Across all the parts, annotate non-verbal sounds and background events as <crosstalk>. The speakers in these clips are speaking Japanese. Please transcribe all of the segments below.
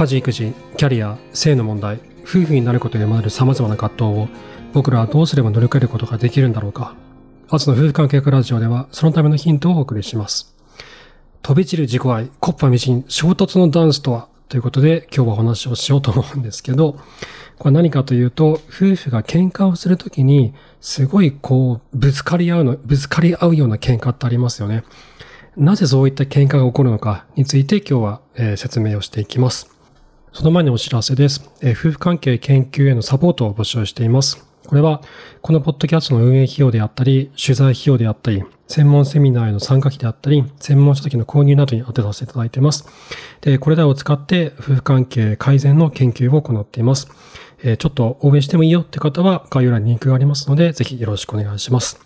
家事育児キャリア性の問題夫婦になることで生まれる様々な葛藤を僕らはどうすれば乗り越えることができるんだろうか。アツの夫婦関係ラジオではそのためのヒントをお送りします。飛び散る自己愛コッパミシン衝突のダンスとは？ということで今日はお話をしようと思うんですけどこれ何かというと夫婦が喧嘩をするときにすごいこうぶつかり合うのぶつかり合うような喧嘩ってありますよね。なぜそういった喧嘩が起こるのかについて今日は、え、説明をしていきます。その前にお知らせです、夫婦関係研究へのサポートを募集しています。これは、このポッドキャストの運営費用であったり、取材費用であったり、専門セミナーへの参加費であったり、専門書籍の購入などに当てさせていただいています。で、これらを使って夫婦関係改善の研究を行っています。え、ちょっと応援してもいいよって方は概要欄にリンクがありますので、ぜひよろしくお願いします。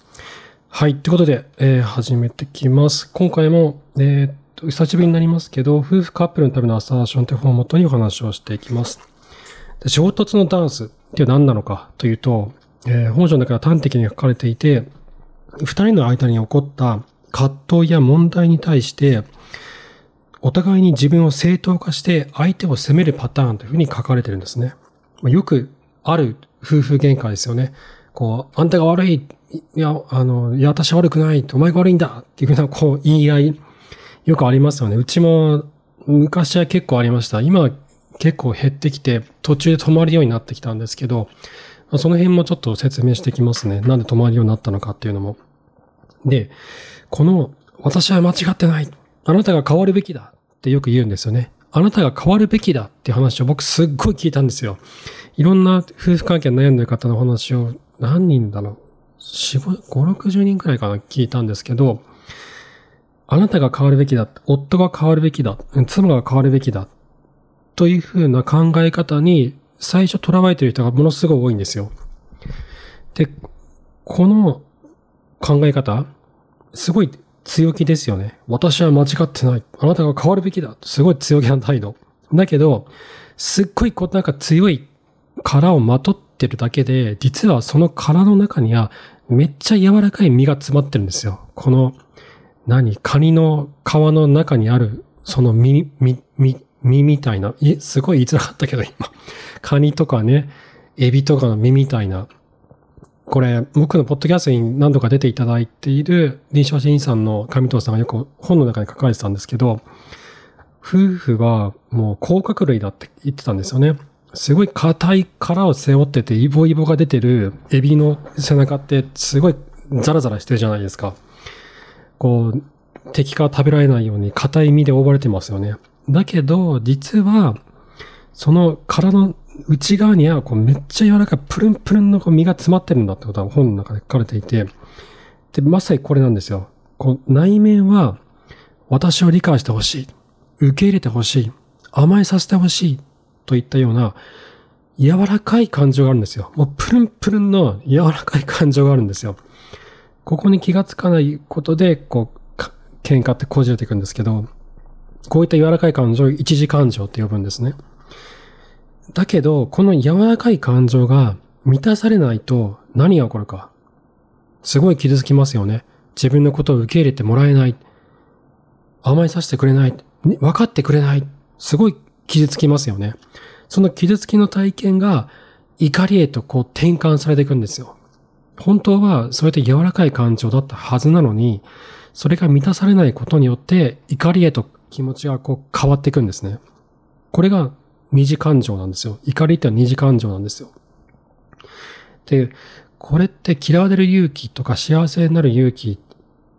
はい。ということで、えー、始めてきます。今回も、えー、久しぶりになりますけど、夫婦カップルのためのアサーションという本をもとにお話をしていきます。で衝突のダンスって何なのかというと、えー、本書の中で端的に書かれていて、二人の間に起こった葛藤や問題に対して、お互いに自分を正当化して相手を責めるパターンというふうに書かれてるんですね。よくある夫婦喧嘩ですよね。こう、あんたが悪いいや、あの、いや、私悪くない、お前が悪いんだっていうふうな、こう、言い合い、よくありますよね。うちも、昔は結構ありました。今は結構減ってきて、途中で止まるようになってきたんですけど、その辺もちょっと説明してきますね。なんで止まるようになったのかっていうのも。で、この、私は間違ってない。あなたが変わるべきだってよく言うんですよね。あなたが変わるべきだって話を僕すっごい聞いたんですよ。いろんな夫婦関係悩んでる方の話を何人だろう。4、5、60人くらいかな聞いたんですけど、あなたが変わるべきだ、夫が変わるべきだ、妻が変わるべきだ、というふうな考え方に最初囚われている人がものすごい多いんですよ。で、この考え方、すごい強気ですよね。私は間違ってない。あなたが変わるべきだ。すごい強気な態度。だけど、すっごいこうなんか強い殻をまとってるだけで、実はその殻の中にはめっちゃ柔らかい実が詰まってるんですよ。この、何？カニの皮の中にある、その実、実、実、実みたいな、すごい言いづらかったけど今。カニとかね、エビとかの実みたいな。これ、僕のポッドキャストに何度か出ていただいている臨床心理さんの上藤さんがよく本の中に書かれてたんですけど、夫婦はもう甲殻類だって言ってたんですよね。すごい硬い殻を背負っててイボイボが出てるエビの背中ってすごいザラザラしてるじゃないですか。こう、敵から食べられないように硬い身で覆われてますよね。だけど、実は、その殻の内側にはこうめっちゃ柔らかいプルンプルンのこう身が詰まってるんだってことは本の中で書かれていて、で、まさにこれなんですよ。こう内面は私を理解してほしい。受け入れてほしい。甘えさせてほしい。といったような柔らかい感情があるんですよ。もうプルンプルンの柔らかい感情があるんですよ。ここに気がつかないことで、こう、喧嘩ってこじれていくんですけど、こういった柔らかい感情を一時感情って呼ぶんですね。だけど、この柔らかい感情が満たされないと何が起こるか。すごい傷つきますよね。自分のことを受け入れてもらえない。甘えさせてくれない。分かってくれない。すごい傷つきますよね。その傷つきの体験が怒りへとこう転換されていくんですよ。本当はそれって柔らかい感情だったはずなのに、それが満たされないことによって怒りへと気持ちがこう変わっていくんですね。これが二次感情なんですよ。怒りって二次感情なんですよ。で、これって嫌われる勇気とか幸せになる勇気、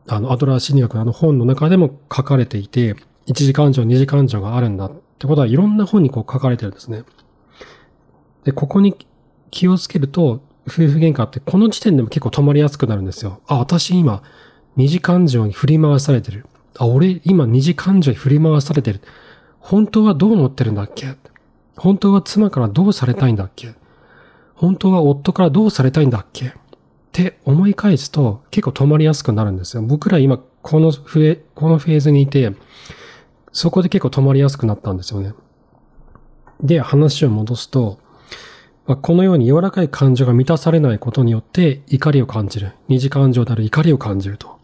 あの、アドラー心理学のあの本の中でも書かれていて、一次感情、二次感情があるんだってことはいろんな本にこう書かれてるんですね。で、ここに気をつけると、夫婦喧嘩ってこの時点でも結構止まりやすくなるんですよ。あ、私今、二次感情に振り回されてる。あ、俺今二次感情に振り回されてる。本当はどう思ってるんだっけ？本当は妻からどうされたいんだっけ？本当は夫からどうされたいんだっけ？って思い返すと結構止まりやすくなるんですよ。僕ら今このフェこのフェーズにいて、そこで結構止まりやすくなったんですよね。で、話を戻すと、まあ、このように柔らかい感情が満たされないことによって怒りを感じる。二次感情である怒りを感じると。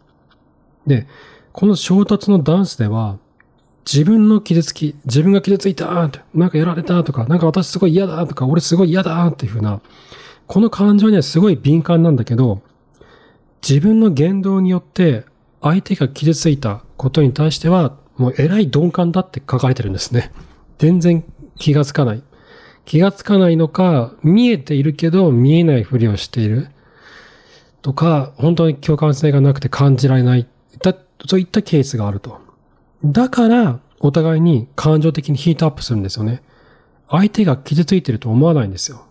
で、この衝突のダンスでは、自分の傷つき、自分が傷ついた、なんかやられたとか、なんか私すごい嫌だとか、俺すごい嫌だっていうふうな、この感情にはすごい敏感なんだけど、自分の言動によって相手が傷ついたことに対しては、もう偉い鈍感だって書かれてるんですね。全然気がつかない。気がつかないのか、見えているけど見えないふりをしている。とか、本当に共感性がなくて感じられない。だそういったケースがあると。だから、お互いに感情的にヒートアップするんですよね。相手が傷ついてると思わないんですよ。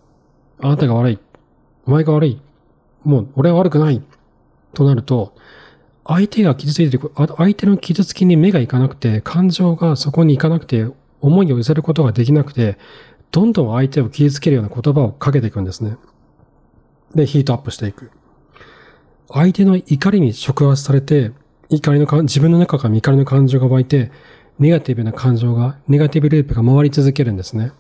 あなたが悪い。お前が悪い。もう、俺は悪くない。となると、相手が傷ついてる、相手の傷つきに目がいかなくて、感情がそこに行かなくて、思いを寄せることができなくて、どんどん相手を傷つけるような言葉をかけていくんですね。で、ヒートアップしていく。相手の怒りに触発されて、怒りの自分の中から怒りの感情が湧いて、ネガティブな感情が、ネガティブループが回り続けるんですね。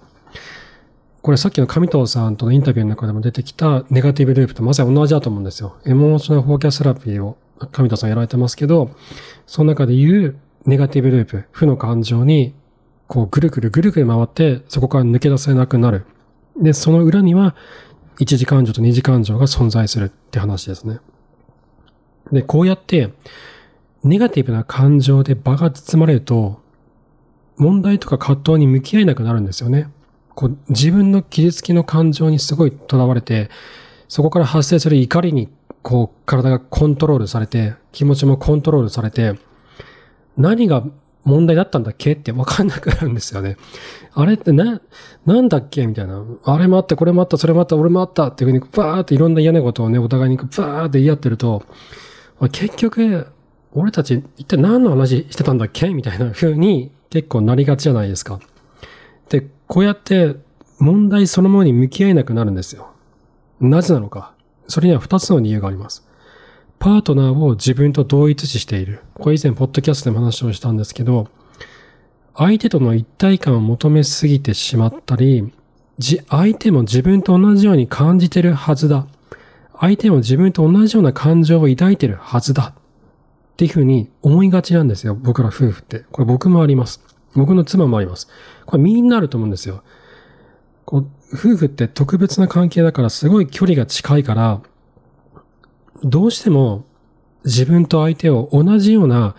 これさっきの上藤さんとのインタビューの中でも出てきたネガティブループとまさに同じだと思うんですよ。 Emotional Focused Therapy を上藤さんやられてますけど、その中で言うネガティブループ、負の感情に、こうぐるぐるぐるぐる回って、そこから抜け出せなくなる。で、その裏には、一次感情と二次感情が存在するって話ですね。で、こうやって、ネガティブな感情で場が包まれると、問題とか葛藤に向き合えなくなるんですよね。こう自分の傷つきの感情にすごい囚われて、そこから発生する怒りにこう体がコントロールされて、気持ちもコントロールされて、何が問題だったんだっけ？ってわかんなくなるんですよね。あれってな、なんだっけ？みたいな。あれもあって、これもあった、それもあった、俺もあったっていうふうに、バーっていろんな嫌なことをね、お互いにバーって言い合ってると、結局、俺たち一体何の話してたんだっけ？みたいな風に結構なりがちじゃないですか。で、こうやって問題そのものに向き合えなくなるんですよ。なぜなのか。それには二つの理由があります。パートナーを自分と同一視している。これ以前、ポッドキャストでも話をしたんですけど、相手との一体感を求めすぎてしまったり、相手も自分と同じように感じてるはずだ。相手も自分と同じような感情を抱いてるはずだ。っていうふうに思いがちなんですよ。僕ら夫婦って。これ僕もあります。僕の妻もあります。これみんなあると思うんですよ。こう夫婦って特別な関係だからすごい距離が近いから、どうしても自分と相手を同じような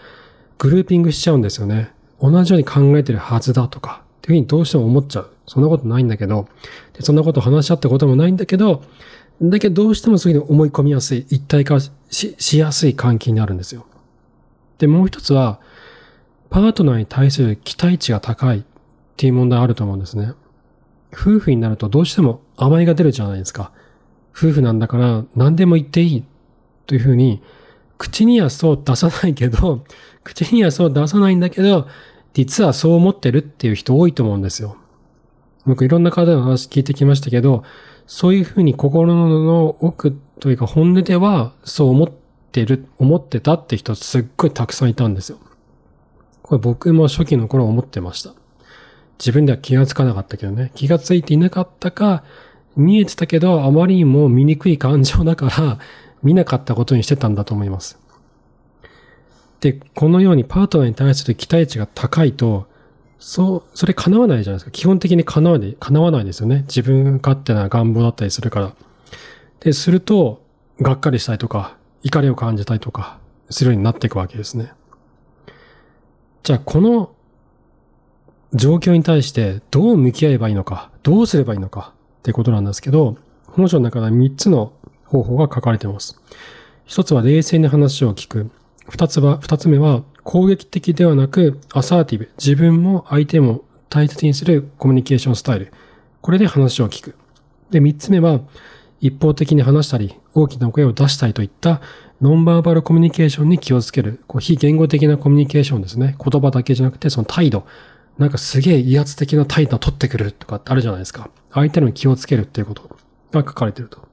グルーピングしちゃうんですよね。同じように考えてるはずだとか、っていうふうにどうしても思っちゃう。そんなことないんだけど、でそんなこと話し合ったこともないんだけど、だけどどうしてもそういうふうに思い込みやすい、一体化ししやすい関係になるんですよ。で、もう一つは、パートナーに対する期待値が高いっていう問題あると思うんですね。夫婦になるとどうしても甘えが出るじゃないですか。夫婦なんだから何でも言っていいというふうに、口にはそう出さないけど、<laughs> 口にはそう出さないんだけど、実はそう思ってるっていう人多いと思うんですよ。僕いろんな方の話聞いてきましたけど、そういうふうに心の奥というか本音ではそう思ってる、思ってたって人すっごいたくさんいたんですよ。これ僕も初期の頃思ってました。自分では気がつかなかったけどね。気がついていなかったか、見えてたけど、あまりにも醜い感情だから、見なかったことにしてたんだと思います。で、このようにパートナーに対する期待値が高いと、そう、それ叶わないじゃないですか。基本的に叶わない、叶わないですよね。自分勝手な願望だったりするから。で、すると、がっかりしたりとか、怒りを感じたりとか、するようになっていくわけですね。じゃあ、この状況に対してどう向き合えばいいのか、どうすればいいのかってことなんですけど、本書の中で3つの方法が書かれています。一つは冷静に話を聞く。二つは、二つ目は攻撃的ではなくアサーティブ。自分も相手も大切にするコミュニケーションスタイル。これで話を聞く。で、三つ目は一方的に話したり、大きな声を出したりといったノンバーバルコミュニケーションに気をつける。こう非言語的なコミュニケーションですね。言葉だけじゃなくてその態度。なんかすげえ威圧的な態度を取ってくるとかってあるじゃないですか。相手の気をつけるっていうことが書かれてると。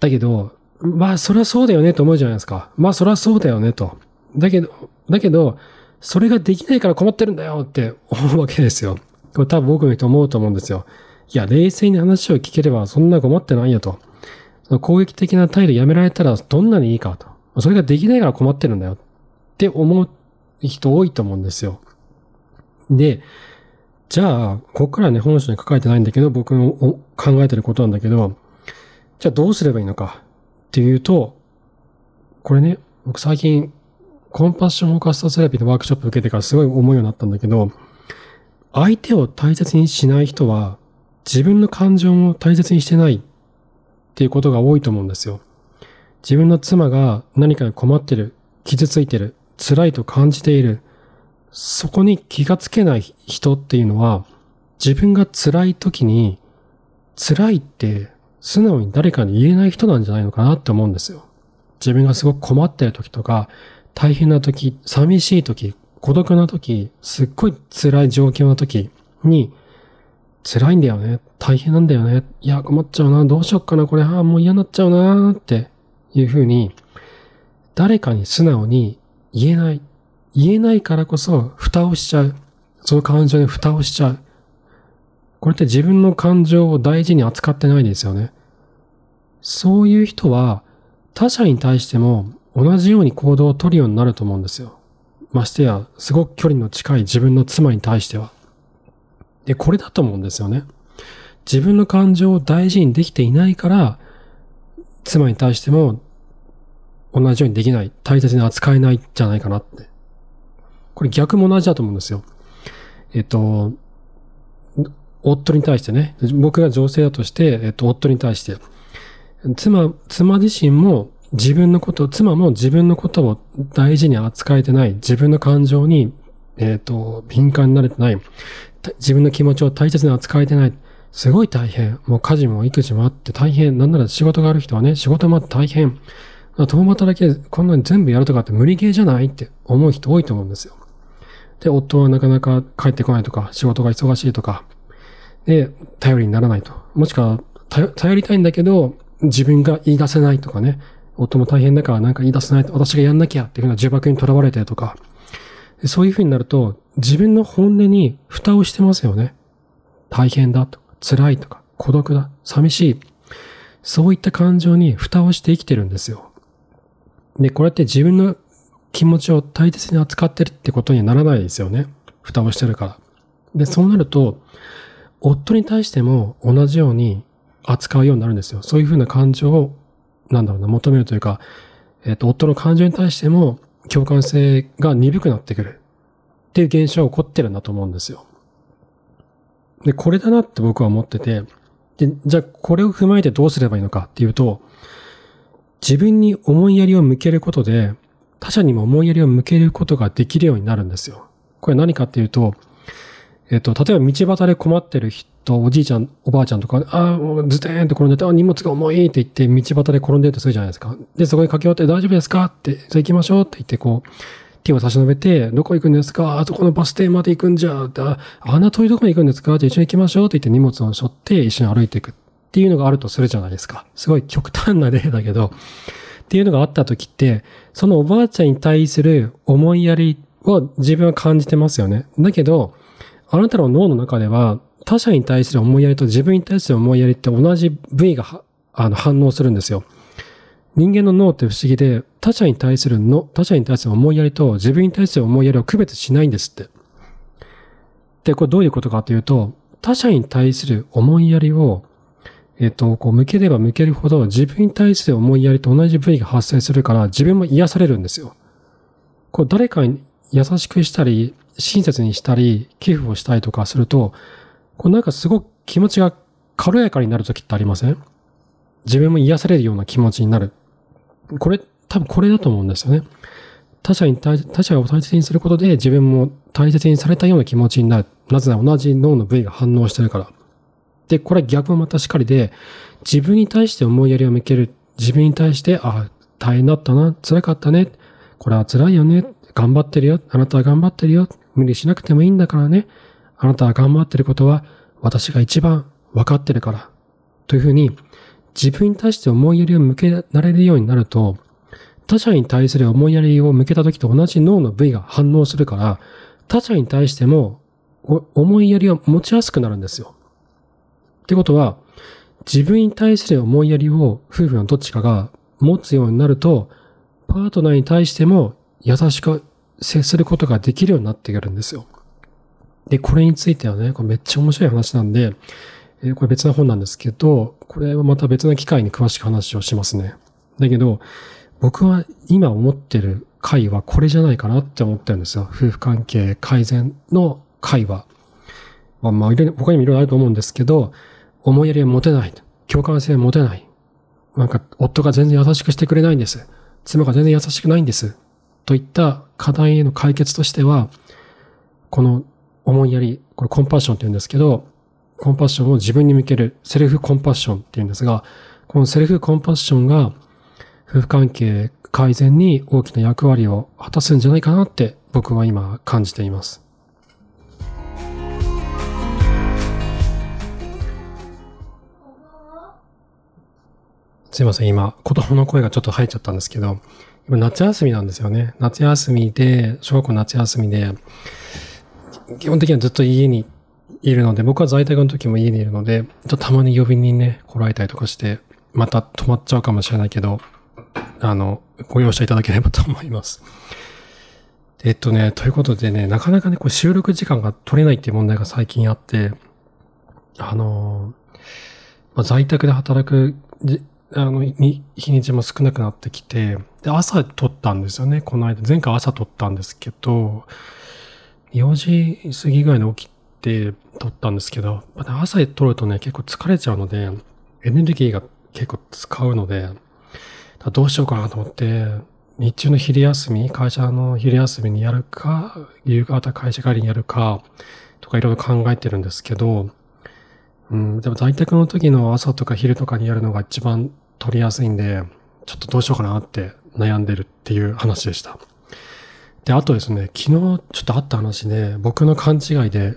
だけど、まあ、そりゃそうだよねと思うじゃないですか。まあ、そりゃそうだよねと。だけど、だけど、それができないから困ってるんだよって思うわけですよ。これ多分僕の人思うと思うんですよ。いや、冷静に話を聞ければそんな困ってないよと。その攻撃的な態度やめられたらどんなにいいかと。それができないから困ってるんだよって思う人多いと思うんですよ。で、じゃあ、ここからね、本書に書かれてないんだけど、僕の考えてることなんだけど、じゃあどうすればいいのか？っていうと、これね、僕最近、コンパッションフォーカストセラピーのワークショップ受けてからすごい思うようになったんだけど、相手を大切にしない人は、自分の感情も大切にしてないっていうことが多いと思うんですよ。自分の妻が何かに困ってる、傷ついてる、辛いと感じている、そこに気がつけない人っていうのは、自分が辛い時に、辛いって素直に誰かに言えない人なんじゃないのかなって思うんですよ。自分がすごく困ってる時とか、大変な時、寂しい時、孤独な時、すっごい辛い状況の時に、辛いんだよね。大変なんだよね。いや、困っちゃうな。どうしよっかな。これ、ああ、もう嫌になっちゃうな。っていうふうに、誰かに素直に言えない。言えないからこそ、蓋をしちゃう。その感情に蓋をしちゃう。これって自分の感情を大事に扱ってないですよね。そういう人は、他者に対しても同じように行動を取るようになると思うんですよ。ましてや、すごく距離の近い自分の妻に対しては。で、これだと思うんですよね。自分の感情を大事にできていないから、妻に対しても同じようにできない、大切に扱えないんじゃないかなって。これ逆も同じだと思うんですよ。えっと、夫に対してね、僕が女性だとして、えっと、夫に対して、妻、妻自身も自分のこと、妻も自分のことを大事に扱えてない、自分の感情に、えっ、と、敏感になれてない、自分の気持ちを大切に扱えてない、すごい大変。もう家事も育児もあって大変。なんなら仕事がある人はね、仕事もあって大変。共働きでこんなに全部やるとかって無理ゲーじゃないって思う人多いと思うんですよ。で、夫はなかなか帰ってこないとか、仕事が忙しいとか、で、頼りにならないと。もしくは、頼りたいんだけど、自分が言い出せないとかね。夫も大変だからなんか言い出せないと、私がやんなきゃっていうふうな呪縛にとらわれてとか。そういうふうになると、自分の本音に蓋をしてますよね。大変だとか、辛いとか、孤独だ、寂しい。そういった感情に蓋をして生きてるんですよ。で、これって自分の気持ちを大切に扱ってるってことにはならないですよね。蓋をしてるから。で、そうなると、夫に対しても同じように扱うようになるんですよ。そういうふうな感情を、なんだろうな、求めるというか、えっ、ー、と、夫の感情に対しても共感性が鈍くなってくるっていう現象が起こってるんだと思うんですよ。で、これだなって僕は思ってて、で、じゃあこれを踏まえてどうすればいいのかっていうと、自分に思いやりを向けることで、他者にも思いやりを向けることができるようになるんですよ。これ何かっていうと、えっと、例えば道端で困ってる人、おじいちゃん、おばあちゃんとか、ああ、もうズテーンと転んでて、あ荷物が重いって言って、道端で転んでるとするじゃないですか。で、そこに駆け寄って大丈夫ですかって、じゃあ行きましょうって言って、こう、手を差し伸べて、どこ行くんですか？あそこのバス停まで行くんじゃあ、あんな遠いとこに行くんですか？じゃ一緒に行きましょうって言って荷物を背負って一緒に歩いていくっていうのがあるとするじゃないですか。すごい極端な例だけど、っていうのがあった時って、そのおばあちゃんに対する思いやりを自分は感じてますよね。だけど、あなたの脳の中では、他者に対する思いやりと自分に対する思いやりって同じ部位があの反応するんですよ。人間の脳って不思議で、他者に対するの、他者に対する思いやりと自分に対する思いやりを区別しないんですって。で、これどういうことかというと、他者に対する思いやりを、えっ、と、こう向ければ向けるほど自分に対する思いやりと同じ部位が発生するから自分も癒されるんですよ。こう誰かに優しくしたり、親切にしたり、寄付をしたりとかすると、こうなんかすごく気持ちが軽やかになる時ってありません？自分も癒されるような気持ちになる。これ、多分これだと思うんですよね。他者に対、他者を大切にすることで自分も大切にされたような気持ちになる。なぜなら同じ脳の部位が反応してるから。で、これ逆もまたしかりで、自分に対して思いやりを向ける。自分に対して、あ、大変だったな、辛かったね。これは辛いよね。頑張ってるよ。あなたは頑張ってるよ。無理しなくてもいいんだからね。あなたは頑張ってることは私が一番分かってるから。というふうに自分に対して思いやりを向けられるようになると、他者に対する思いやりを向けた時と同じ脳の部位が反応するから、他者に対しても思いやりを持ちやすくなるんですよ。ってことは、自分に対する思いやりを夫婦のどっちかが持つようになると、パートナーに対しても優しく接することができるようになってくるんですよ。で、これについてはね、これめっちゃ面白い話なんで、え、これ別な本なんですけど、これはまた別な機会に詳しく話をしますね。だけど、僕は今思ってる回はこれじゃないかなって思ってるんですよ。夫婦関係改善の回は。まあ、まあ、他にもいろいろあると思うんですけど、思いやりは持てない。共感性は持てない。なんか、夫が全然優しくしてくれないんです。妻が全然優しくないんです。といった課題への解決としては、この思いやり、これコンパッションって言うんですけど、コンパッションを自分に向けるセルフコンパッションって言うんですが、このセルフコンパッションが夫婦関係改善に大きな役割を果たすんじゃないかなって僕は今感じています。すいません、今、子供の声がちょっと入っちゃったんですけど、夏休みなんですよね。夏休みで、小学校夏休みで、基本的にはずっと家にいるので、僕は在宅の時も家にいるので、ちょたまに呼びにね、来られたりとかして、また止まっちゃうかもしれないけど、あの、ご容赦いただければと思います。えっとね、ということでね、なかなかね、これ収録時間が取れないっていう問題が最近あって、あの、まあ、在宅で働くあの、日にちも少なくなってきて、で、朝撮ったんですよね、この間。前回朝撮ったんですけど、4時過ぎぐらいに起きて撮ったんですけど、朝撮るとね、結構疲れちゃうので、エネルギーが結構使うので、どうしようかなと思って、日中の昼休み、会社の昼休みにやるか、夕方会社帰りにやるか、とかいろいろ考えてるんですけど、うん、でも在宅の時の朝とか昼とかにやるのが一番取りやすいんで、ちょっとどうしようかなって悩んでるっていう話でした。で、あとですね、昨日ちょっとあった話で、僕の勘違いで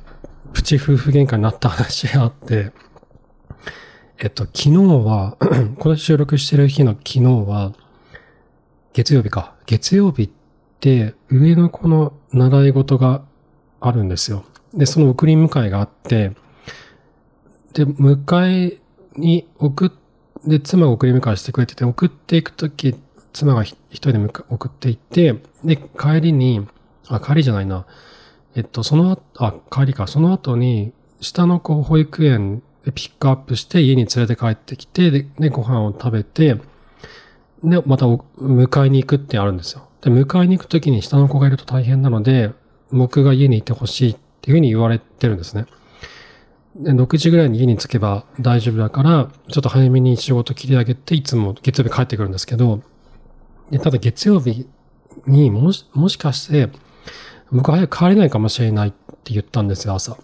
プチ夫婦喧嘩になった話があって、えっと、昨日は <clears throat> この収録してる日の昨日は、月曜日か。月曜日って上の子の習い事があるんですよ。で、その送り迎えがあって、で、迎えに送っ、で、妻が送り迎えしてくれてて、送っていくとき、妻が一人で送っていって、で、帰りに、あ、帰りじゃないな。えっと、その後、あ、帰りか。その後に、下の子を保育園でピックアップして家に連れて帰ってきて、で、でご飯を食べて、で、また迎えに行くってあるんですよ。で、迎えに行くときに下の子がいると大変なので、僕が家にいてほしいっていうふうに言われてるんですね。で6時ぐらいに家に着けば大丈夫だから、ちょっと早めに仕事切り上げて、いつも月曜日帰ってくるんですけど、でただ月曜日にもし、もしかして、僕は早く帰れないかもしれないって言ったんですよ、朝。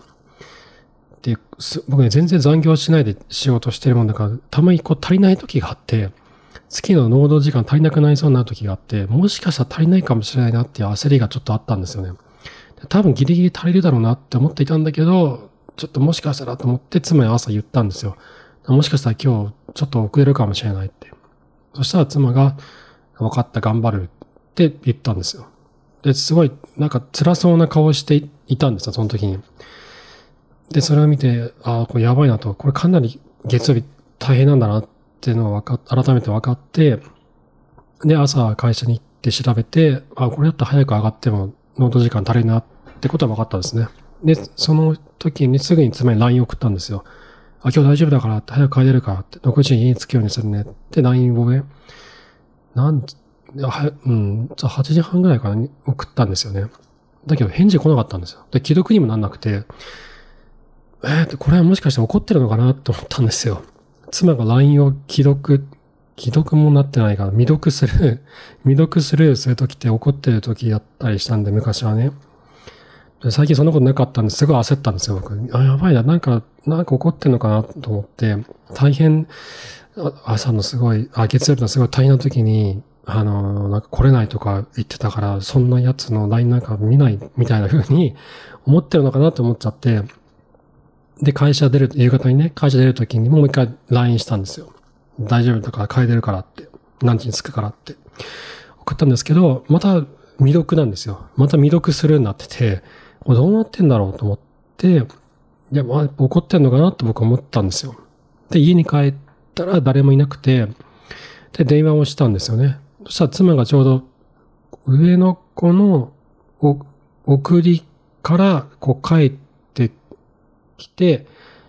で、僕ね、全然残業しないで仕事してるもんだから、たまにこう足りない時があって、月の労働時間足りなくなりそうな時があって、もしかしたら足りないかもしれないなっていう焦りがちょっとあったんですよね。多分ギリギリ足りるだろうなって思っていたんだけど、ちょっともしかしたらと思って妻に朝言ったんですよ。もしかしたら今日ちょっと遅れるかもしれないって。そしたら妻が、分かった、頑張るって言ったんですよ。で、すごい、なんか辛そうな顔していたんですよ、その時に。で、それを見て、ああ、これやばいなと、これかなり月曜日大変なんだなっていうのを改めて分かって、で、朝会社に行って調べて、あ、これだったら早く上がってもノート時間足りるなってことは分かったんですね。で、その時にすぐに妻に LINE 送ったんですよ。あ、今日大丈夫だからって、早く帰れるからって、6時に家に着くようにするねって LINE をね、なん、は、うん、8時半ぐらいから送ったんですよね。だけど返事来なかったんですよ。で、既読にもなんなくて、えー、これはもしかして怒ってるのかなと思ったんですよ。妻が LINE を既読、既読もなってないから、未読 <laughs> する、未読するするときって怒ってるときだったりしたんで、昔はね。最近そんなことなかったんですごい焦ったんですよ、僕。あ、やばいな、なんか、なんか怒ってんのかなと思って、大変、朝のすごい、あ、月曜日のすごい大変な時に、あの、なんか来れないとか言ってたから、そんなやつの LINE なんか見ないみたいな風に思ってるのかなと思っちゃって、で、会社出る、夕方にね、会社出る時にもう一回 LINE したんですよ。大丈夫だから帰れるからって、何時に着くからって。送ったんですけど、また未読なんですよ。また未読するようになってて、これどうなってんだろうと思って、いや、まあ、怒ってんのかなと僕思ったんですよ。で、家に帰ってたら誰もいなくて、で、電話をしたんですよね。そしたら妻がちょうど上の子の送りからこう帰っ来て、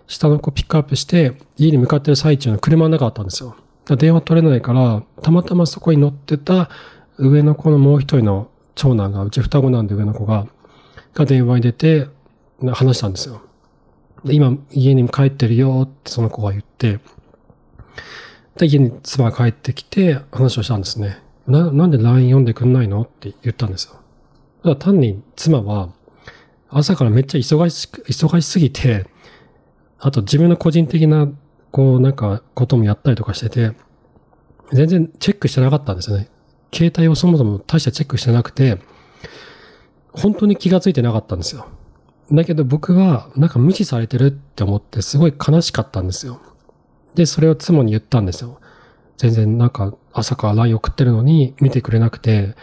下の子ピックアップして、家に向かってる最中の車の中だったんですよ。電話取れないから、たまたまそこに乗ってた上の子のもう一人の長男が、うち双子なんで上の子が、が電話に出て、話したんですよ。で今、家に帰ってるよってその子が言って、で、家に妻が帰ってきて話をしたんですね。な、なんで LINE 読んでくんないの？って言ったんですよ。だ単に妻は朝からめっちゃ忙しく、忙しすぎて、あと自分の個人的な、こうなんかこともやったりとかしてて、全然チェックしてなかったんですよね。携帯をそもそも大してチェックしてなくて、本当に気がついてなかったんですよ。だけど僕はなんか無視されてるって思ってすごい悲しかったんですよ。で、それを妻に言ったんですよ。全然なんか朝から LINE 送ってるのに見てくれなくて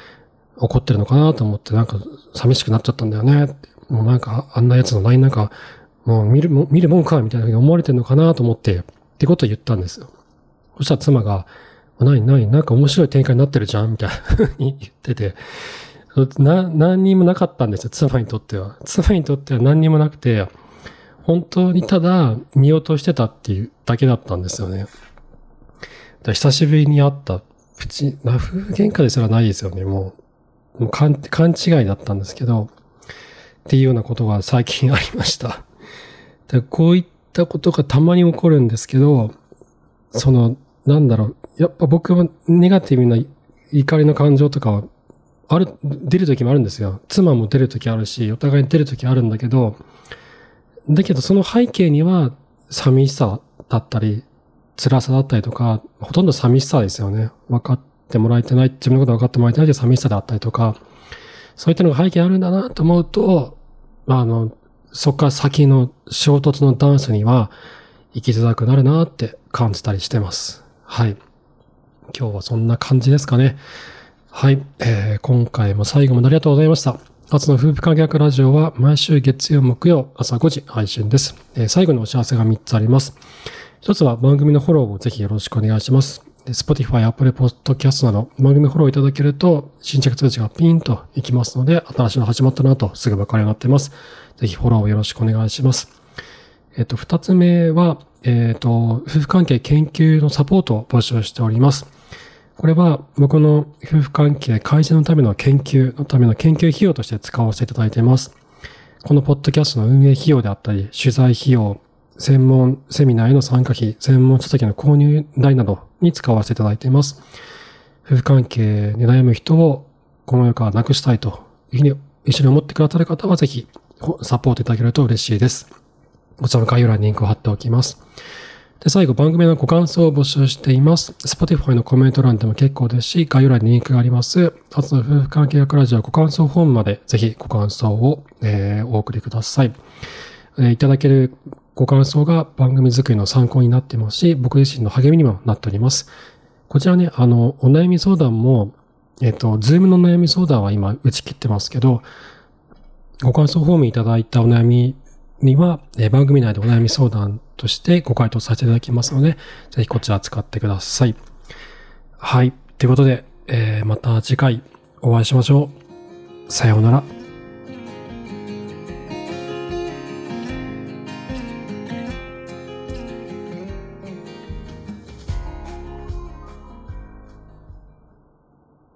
怒ってるのかなと思ってなんか寂しくなっちゃったんだよね。もうなんかあんなやつの LINE なんかもう見るも見るもんかみたいな風に思われてるのかなと思ってってことを言ったんですよ。そしたら妻が、何何なんか面白い展開になってるじゃんみたいな風に言ってて、な、何にもなかったんですよ、妻にとっては。妻にとっては何にもなくて、本当にただ見落としてたっていうだけだったんですよね。久しぶりに会った、プチ、な、夫婦喧嘩ですらないですよね、もう。もう勘勘違いだったんですけど、っていうようなことが最近ありました。でこういったことがたまに起こるんですけど、その、なんだろう、やっぱ僕はネガティブな怒りの感情とかは、ある、出る時もあるんですよ。妻も出る時あるし、お互いに出る時あるんだけど、だけどその背景には寂しさだったり、辛さだったりとか、ほとんど寂しさですよね。分かってもらえてない、自分のこと分かってもらえてないという寂しさだったりとか、そういったのが背景あるんだなと思うと、あの、そこから先の衝突のダンスには生きづらくなるなって感じたりしてます。はい。今日はそんな感じですかね。はい。えー、今回も最後までありがとうございました。初の夫婦関係学ラジオは毎週月曜木曜朝5時配信です。えー最後のお知らせが3つあります。一つは番組のフォローをぜひよろしくお願いします。で Spotify、Apple Podcast など番組フォローいただけると新着通知がピンといきますので、新しいの始まったなとすぐわかるようになっています。ぜひフォローをよろしくお願いします。えっと、二つ目は、えっと、夫婦関係研究のサポートを募集しております。これは僕の夫婦関係改善のための研究のための研究費用として使わせていただいています。このポッドキャストの運営費用であったり、取材費用、専門セミナーへの参加費、専門書籍の購入代などに使わせていただいています。夫婦関係に悩む人をこの世からなくしたいというふうに一緒に思ってくださる方はぜひサポートいただけると嬉しいです。こちらの概要欄にリンクを貼っておきます。で、最後、番組のご感想を募集しています。Spotify のコメント欄でも結構ですし、概要欄にリンクがあります。あとの、夫婦関係学ラジオご感想フォームまで、ぜひご感想を、えーお送りください。えーいただけるご感想が番組作りの参考になってますし、僕自身の励みにもなっております。こちらね、あの、お悩み相談も、えっ、と、ズームの悩み相談は今打ち切ってますけど、ご感想フォームいただいたお悩みには、えー番組内でお悩み相談としてご回答させていただきますので、ぜひこちら使ってください。はい。ということで、えーまた次回お会いしましょう。さようなら。